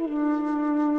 Mm-hmm.